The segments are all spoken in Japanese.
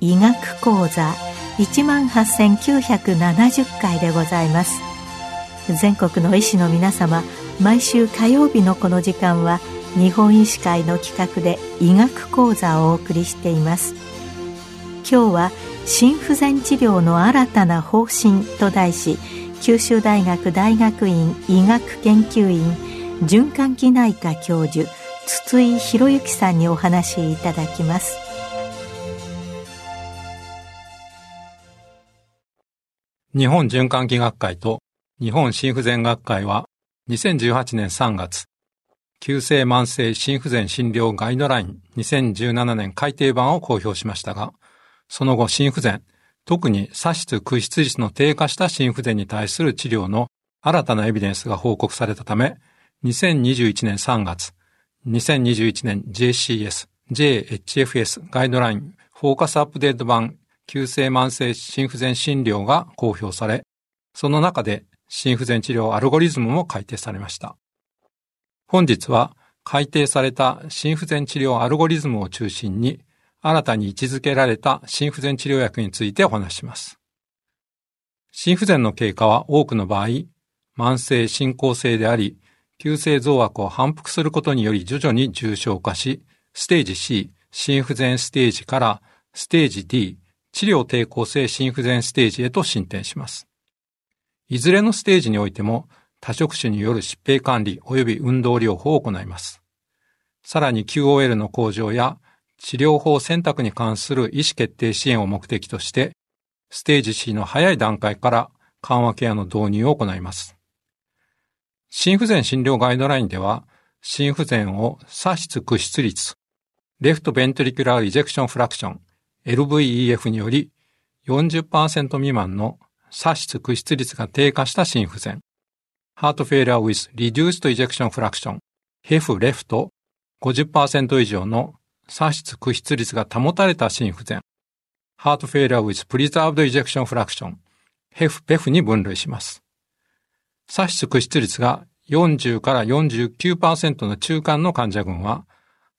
医学講座一万八千九百七十回でございます。全国の医師の皆様毎週火曜日のこの時間は日本医師会の企画で医学講座をお送りしています。今日は心不全治療の新たな方針と題し九州大学大学院医学研究院循環器内科教授筒井博之さんにお話しいただきます。日本循環器学会と日本心不全学会は2018年3月、急性慢性心不全診療ガイドライン2017年改訂版を公表しましたが、その後心不全、特に左室屈出率の低下した心不全に対する治療の新たなエビデンスが報告されたため、2021年3月、2021年 JCS、JHFS ガイドラインフォーカスアップデート版急性慢性心不全診療が公表され、その中で心不全治療アルゴリズムも改定されました。本日は改定された心不全治療アルゴリズムを中心に、新たに位置づけられた心不全治療薬についてお話します。心不全の経過は多くの場合、慢性進行性であり、急性増悪を反復することにより徐々に重症化し、ステージ C、心不全ステージからステージ D、治療抵抗性心不全ステージへと進展します。いずれのステージにおいても多職種による疾病管理及び運動療法を行います。さらに QOL の向上や治療法選択に関する意思決定支援を目的として、ステージ C の早い段階から緩和ケアの導入を行います。心不全診療ガイドラインでは、心不全を左室屈出率、レフトベントリキュラーリジェクションフラクション、LVEF により40%未満の左室屈出率が低下した心不全、heart failure with reduced ejection fraction HEF left 50%以上の左室屈出率が保たれた心不全 heart failure with preserved ejection fraction HEF PEF に分類します。左室屈出率が40から49%の中間の患者群は、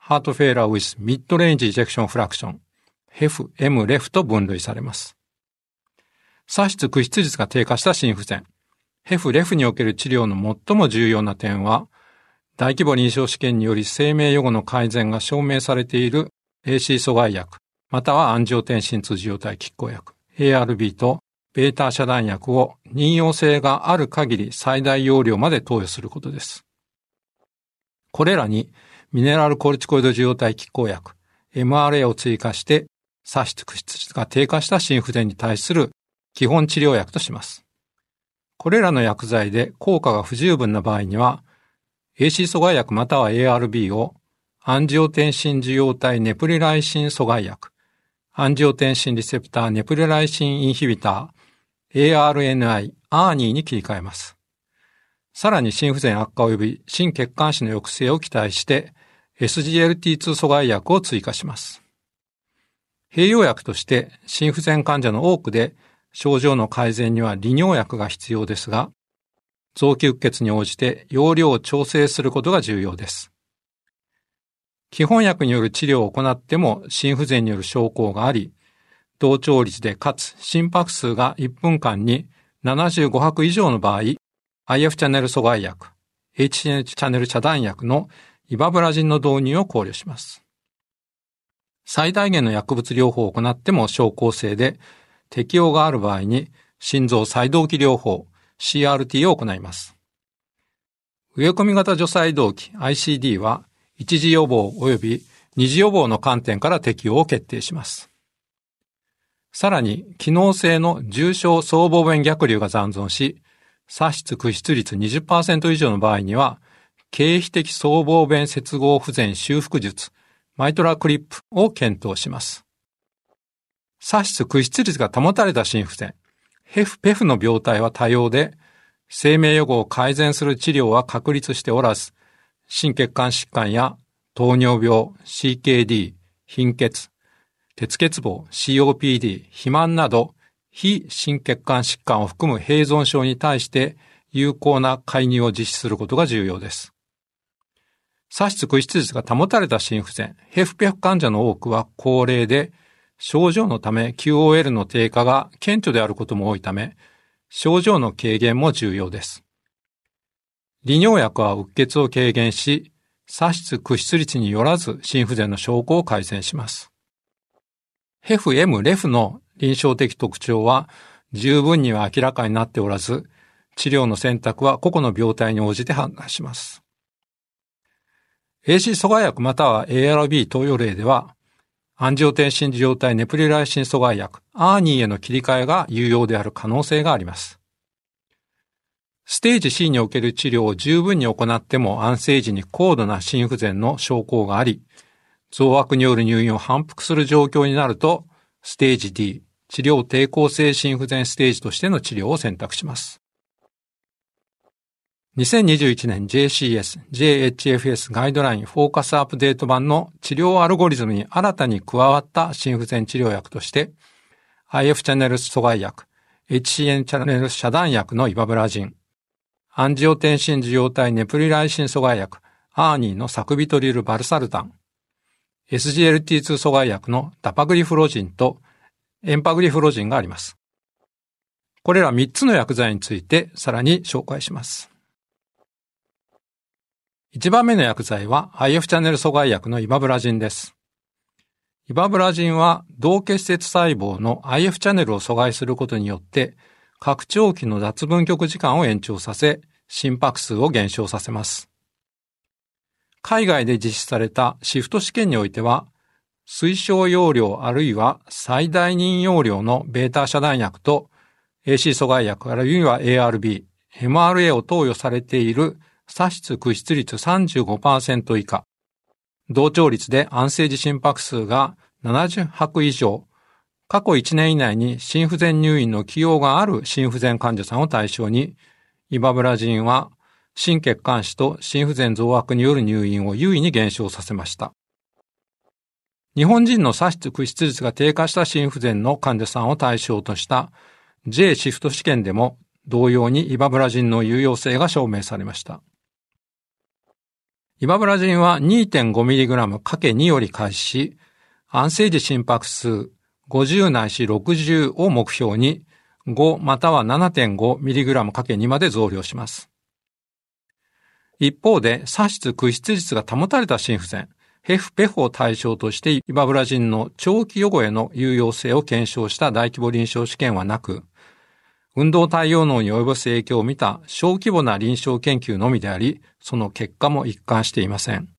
Heart Failure with Mid-Range Ejection Fraction,、hef-m-ref と分類されます。左室屈出率が低下した心不全、ヘフ、レフにおける治療の最も重要な点は、大規模臨床試験により生命予後の改善が証明されている AC 阻害薬、または安常天心通受容体拮抗薬、ARB とベータ遮断薬を任用性がある限り最大容量まで投与することです。これらにミネラルコルチコイド受容体拮抗薬、MRA を追加して左室屈出率が低下した心不全に対する基本治療薬とします。これらの薬剤で効果が不十分な場合には、AC 阻害薬または ARB をアンジオテンシン受容体ネプリライシン阻害薬、アンジオテンシンリセプターネプリライシンインヒビター、ARNI、アーニーに切り替えます。さらに心不全悪化及び心血管死の抑制を期待して SGLT2 阻害薬を追加します。併用薬として心不全患者の多くで症状の改善には利尿薬が必要ですが、臓器うっ血に応じて容量を調整することが重要です。基本薬による治療を行っても心不全による症候があり、同調率でかつ心拍数が1分間に75拍以上の場合、IF チャンネル阻害薬、HCN チャンネル遮断薬のイバブラジンの導入を考慮します。最大限の薬物療法を行っても症候性で適用がある場合に心臓再動機療法 CRT を行います。植え込み型除細動機 ICD は一次予防及び二次予防の観点から適用を決定します。さらに、機能性の重症総防弁逆流が残存し、左室屈出率20%以上の場合には、経費的総防弁接合不全修復術、マイトラクリップを検討します。左室屈出率が保たれた心不全、ヘフ、ペフの病態は多様で、生命予後を改善する治療は確立しておらず、心血管疾患や糖尿病、CKD、貧血、鉄欠乏、COPD、肥満など、非心血管疾患を含む併存症に対して有効な介入を実施することが重要です。左室区出率が保たれた心不全、ヘフペフ患者の多くは高齢で、症状のため QOL の低下が顕著であることも多いため、症状の軽減も重要です。利尿薬はうっ血を軽減し、左室区出率によらず心不全の証拠を改善します。ヘフ M レフの臨床的特徴は十分には明らかになっておらず、治療の選択は個々の病態に応じて判断します。AC 阻害薬または ARB 投与例では、アンジオテンシン受容ネプリライシン阻害薬、アーニーへの切り替えが有用である可能性があります。ステージ C における治療を十分に行っても安静時に高度な心不全の症候があり、増悪による入院を反復する状況になると、ステージ D、治療抵抗性心不全ステージとしての治療を選択します。2021年 JCS、JHFS ガイドラインフォーカスアップデート版の治療アルゴリズムに新たに加わった心不全治療薬として、IF チャンネル阻害薬、HCN チャンネル遮断薬のイバブラジン、アンジオテンシン受容体ネプリライシン阻害薬、アーニーのサクビトリルバルサルタン、SGLT2 阻害薬のダパグリフロジンとエンパグリフロジンがあります。これら3つの薬剤についてさらに紹介します。1番目の薬剤は IF チャンネル阻害薬のイバブラジンです。イバブラジンは同結節細胞の IF チャンネルを阻害することによって拡張器の脱分極時間を延長させ心拍数を減少させます。海外で実施されたシフト試験においては、推奨容量あるいは最大任容量のベータ遮断薬と AC 阻害薬あるいは ARB、MRA を投与されている左室屈出率35%以下、同調率で安静時心拍数が70拍以上、過去1年以内に心不全入院の起用がある心不全患者さんを対象に、イバブラジンは心血管死と心不全増悪による入院を優位に減少させました。日本人の左室屈出率が低下した心不全の患者さんを対象とした J シフト試験でも同様にイバブラジンの有用性が証明されました。イバブラジンは 2.5mg×2 より開始し、安静時心拍数50ないし60を目標に5または 7.5mg×2 まで増量します。一方で、左室屈出率が保たれた心不全、ヘフペフを対象としてイバブラジンの長期予後への有用性を検証した大規模臨床試験はなく、運動対応能に及ぼす影響を見た小規模な臨床研究のみであり、その結果も一貫していません。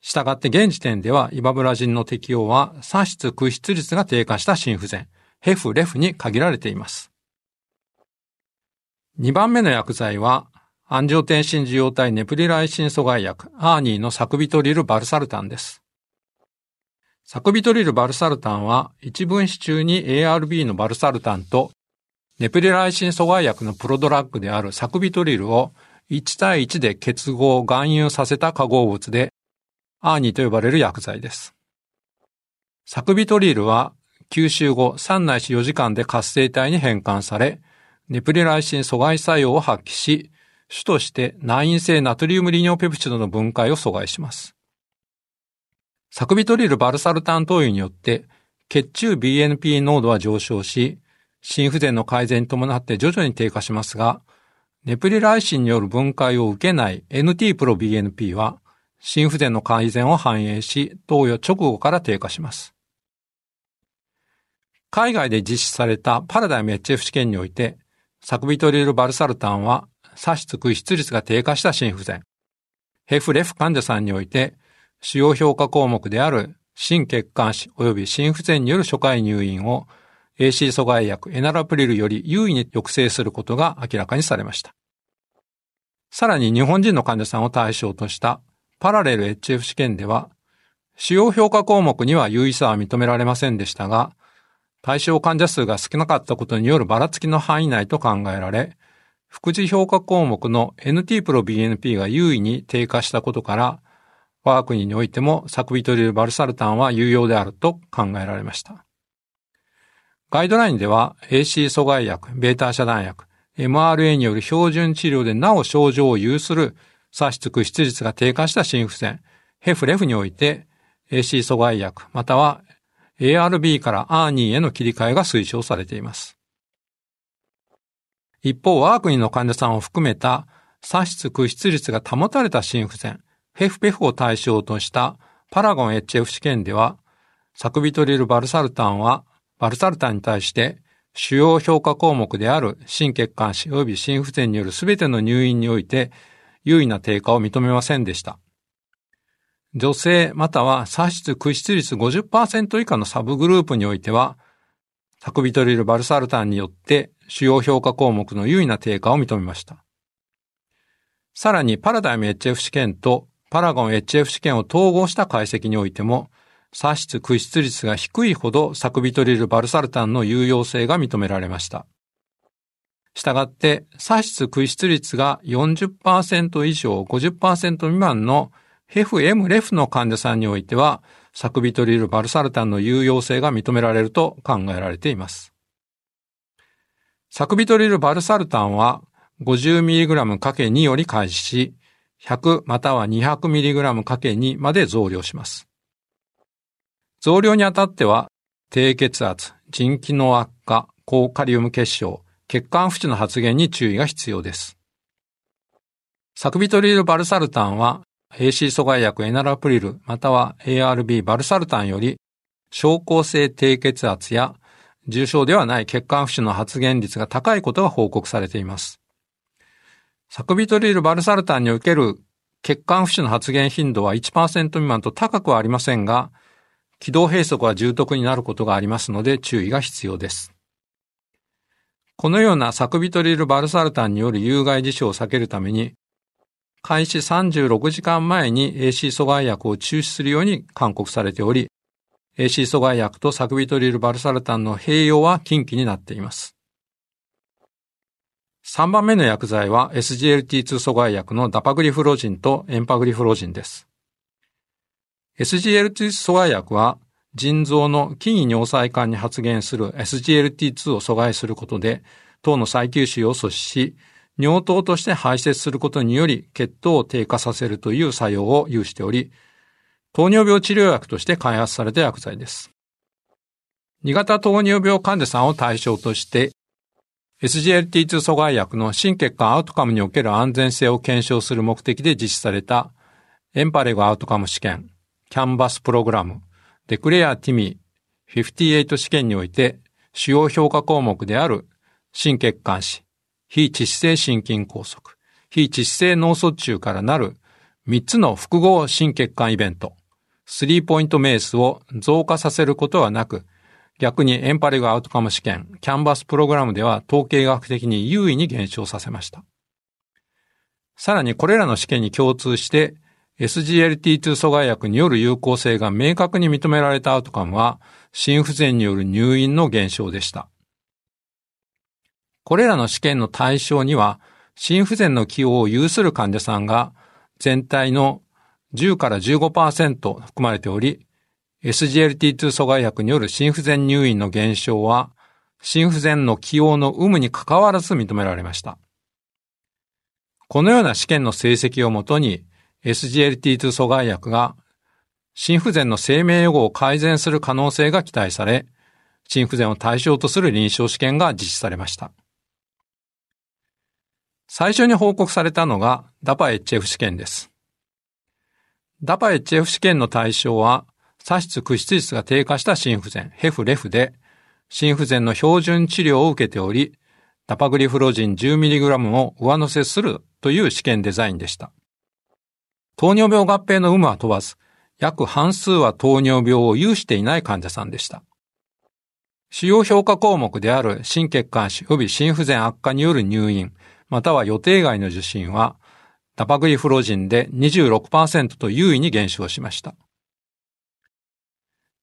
したがって現時点ではイバブラジンの適用は左室屈出率が低下した心不全、ヘフレフに限られています。2番目の薬剤はアンジオテンシン受容体ネプリライシン阻害薬、アーニーのサクビトリルバルサルタンです。サクビトリルバルサルタンは、一分子中に ARB のバルサルタンと、ネプリライシン阻害薬のプロドラッグであるサクビトリルを1対1で結合、含有させた化合物で、アーニーと呼ばれる薬剤です。サクビトリルは、吸収後3ないし4時間で活性体に変換され、ネプリライシン阻害作用を発揮し、主として内因性ナトリウム利尿ペプチドの分解を阻害します。サクビトリルバルサルタン投与によって血中 BNP 濃度は上昇し、心不全の改善に伴って徐々に低下しますが、ネプリライシンによる分解を受けない NT プロ BNP は心不全の改善を反映し、投与直後から低下します。海外で実施されたパラダイム HF 試験において、サクビトリルバルサルタンは差しく出率が低下した心不全。ヘフレフ患者さんにおいて、主要評価項目である心血管死及び心不全による初回入院を AC 阻害薬エナラプリルより優位に抑制することが明らかにされました。さらに日本人の患者さんを対象としたパラレル HF 試験では、主要評価項目には優位さは認められませんでしたが、対象患者数が少なかったことによるばらつきの範囲内と考えられ、副次評価項目の NT プロ BNP が優位に低下したことから、我が国においてもサクビトリルバルサルタンは有用であると考えられました。ガイドラインでは AC 阻害薬、ベータ遮断薬、MRA による標準治療でなお症状を有する左室屈出率が低下した心不全、ヘフレフにおいて AC 阻害薬、または ARB から R2 への切り替えが推奨されています。一方、我が国の患者さんを含めた左室屈出率が保たれた心不全、フェフペフを対象としたパラゴン HF 試験では、サクビトリルバルサルタンは、バルサルタンに対して主要評価項目である心血管死及び心不全によるすべての入院において優位な低下を認めませんでした。女性または左室屈出率50%以下のサブグループにおいては、サクビトリルバルサルタンによって主要評価項目の優位な低下を認めました。さらにパラダイム HF 試験とパラゴン HF 試験を統合した解析においても、左室屈出率が低いほどサクビトリルバルサルタンの有用性が認められました。したがって、左室屈出率が40%以上50%未満のヘフ M レフの患者さんにおいては、サクビトリルバルサルタンの有用性が認められると考えられています。サクビトリルバルサルタンは 50mg×2 より開始し、100または 200mg×2 まで増量します。増量にあたっては、低血圧、腎機能悪化、高カリウム結晶、血管不治の発現に注意が必要です。サクビトリルバルサルタンは AC 阻害薬エナラプリルまたは ARB バルサルタンより症候性低血圧や重症ではない血管不治の発現率が高いことが報告されています。サクビトリルバルサルタンにおける血管不治の発現頻度は1%未満と高くはありませんが、気道閉塞は重篤になることがありますので注意が必要です。このようなサクビトリルバルサルタンによる有害事象を避けるために、開始36時間前に AC 阻害薬を中止するように勧告されており、AC 阻害薬とサクビトリルバルサルタンの併用は禁忌になっています。3番目の薬剤は SGLT2 阻害薬のダパグリフロジンとエンパグリフロジンです。SGLT 阻害薬は腎臓の筋位尿細管に発現する SGLT2 を阻害することで、糖の再吸収を阻止し、尿糖として排泄することにより血糖を低下させるという作用を有しており、糖尿病治療薬として開発された薬剤です。2型糖尿病患者さんを対象として、SGLT2 阻害薬の心血管アウトカムにおける安全性を検証する目的で実施されたエンパレゴアウトカム試験、キャンバスプログラム、デクレアティミー58試験において主要評価項目である心血管死、非致死性心筋梗塞、非致死性脳卒中からなる3つの複合心血管イベント、3ポイントメースを増加させることはなく、逆にエンパレグアウトカム試験、キャンバスプログラムでは統計学的に優位に減少させました。さらにこれらの試験に共通して SGLT2 阻害薬による有効性が明確に認められたアウトカムは心不全による入院の減少でした。これらの試験の対象には心不全の起用を有する患者さんが全体の10から15%含まれており、SGLT2 阻害薬による心不全入院の減少は、心不全の起用の有無に関わらず認められました。このような試験の成績をもとに、SGLT2 阻害薬が心不全の生命予後を改善する可能性が期待され、心不全を対象とする臨床試験が実施されました。最初に報告されたのが DAPA-HF 試験です。DAPA-HF 試験の対象は左室屈出率が低下した心不全、ヘフレフで、心不全の標準治療を受けており、ダパグリフロジン 10mg を上乗せするという試験デザインでした。糖尿病合併の有無は問わず、約半数は糖尿病を有していない患者さんでした。主要評価項目である心血管死及び心不全悪化による入院、または予定外の受診は、ダパグリフロジンで26%と優位に減少しました。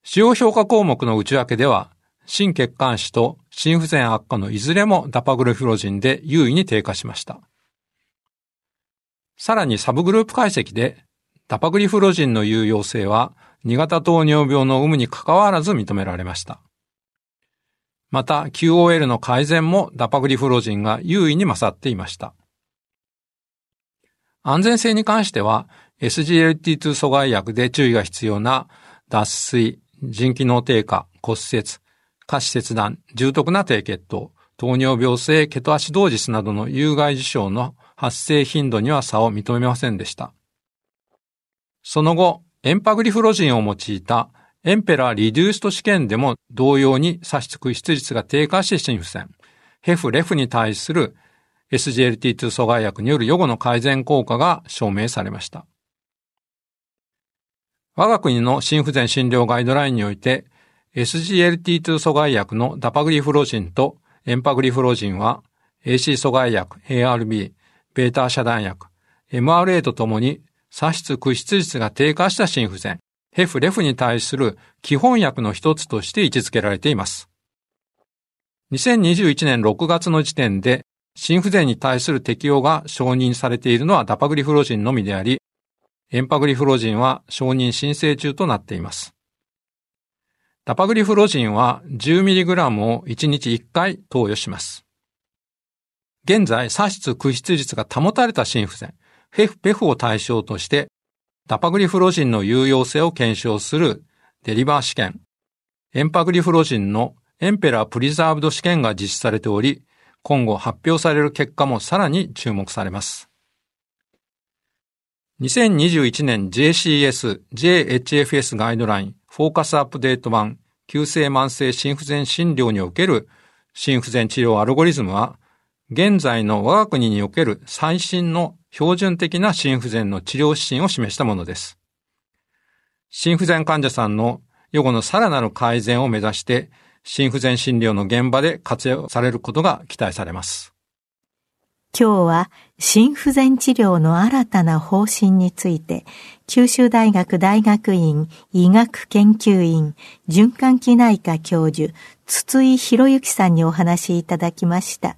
主要評価項目の内訳では、心血管死と心不全悪化のいずれもダパグルフロジンで優位に低下しました。さらにサブグループ解析で、ダパグリフロジンの有用性は2型糖尿病の有無に関わらず認められました。また QOL の改善もダパグリフロジンが優位に勝っていました。安全性に関しては SGLT2 阻害薬で注意が必要な脱水、腎機能低下、骨折、下肢切断、重篤な低血糖、糖尿病性ケトアシドージスなどの有害事象の発生頻度には差を認めませんでした。その後、エンパグリフロジンを用いたエンペラーリデュースト試験でも同様に差し蓄出率が低下して心不全、ヘフレフに対する SGLT2 阻害薬による予後の改善効果が証明されました。我が国の心不全診療ガイドラインにおいて SGLT2 阻害薬のダパグリフロジンとエンパグリフロジンは AC 阻害薬 ARB、ベータ遮断薬、MRA とともに差出屈出率が低下した心不全、ヘフレフに対する基本薬の一つとして位置づけられています。2021年6月の時点で心不全に対する適用が承認されているのはダパグリフロジンのみであり、エンパグリフロジンは承認申請中となっています。ダパグリフロジンは 10mg を1日1回投与します。現在、差出屈出率が保たれた心不全、フェフペフを対象として、ダパグリフロジンの有用性を検証するデリバー試験、エンパグリフロジンのエンペラープリザーブド試験が実施されており、今後発表される結果もさらに注目されます。2021年 JCS、JHFS ガイドライン、フォーカスアップデート版、急性慢性心不全診療における心不全治療アルゴリズムは、現在の我が国における最新の標準的な心不全の治療指針を示したものです。心不全患者さんの予後のさらなる改善を目指して、心不全診療の現場で活用されることが期待されます。今日は心不全治療の新たな方針について、九州大学大学院医学研究院循環器内科教授、筒井博之さんにお話しいただきました。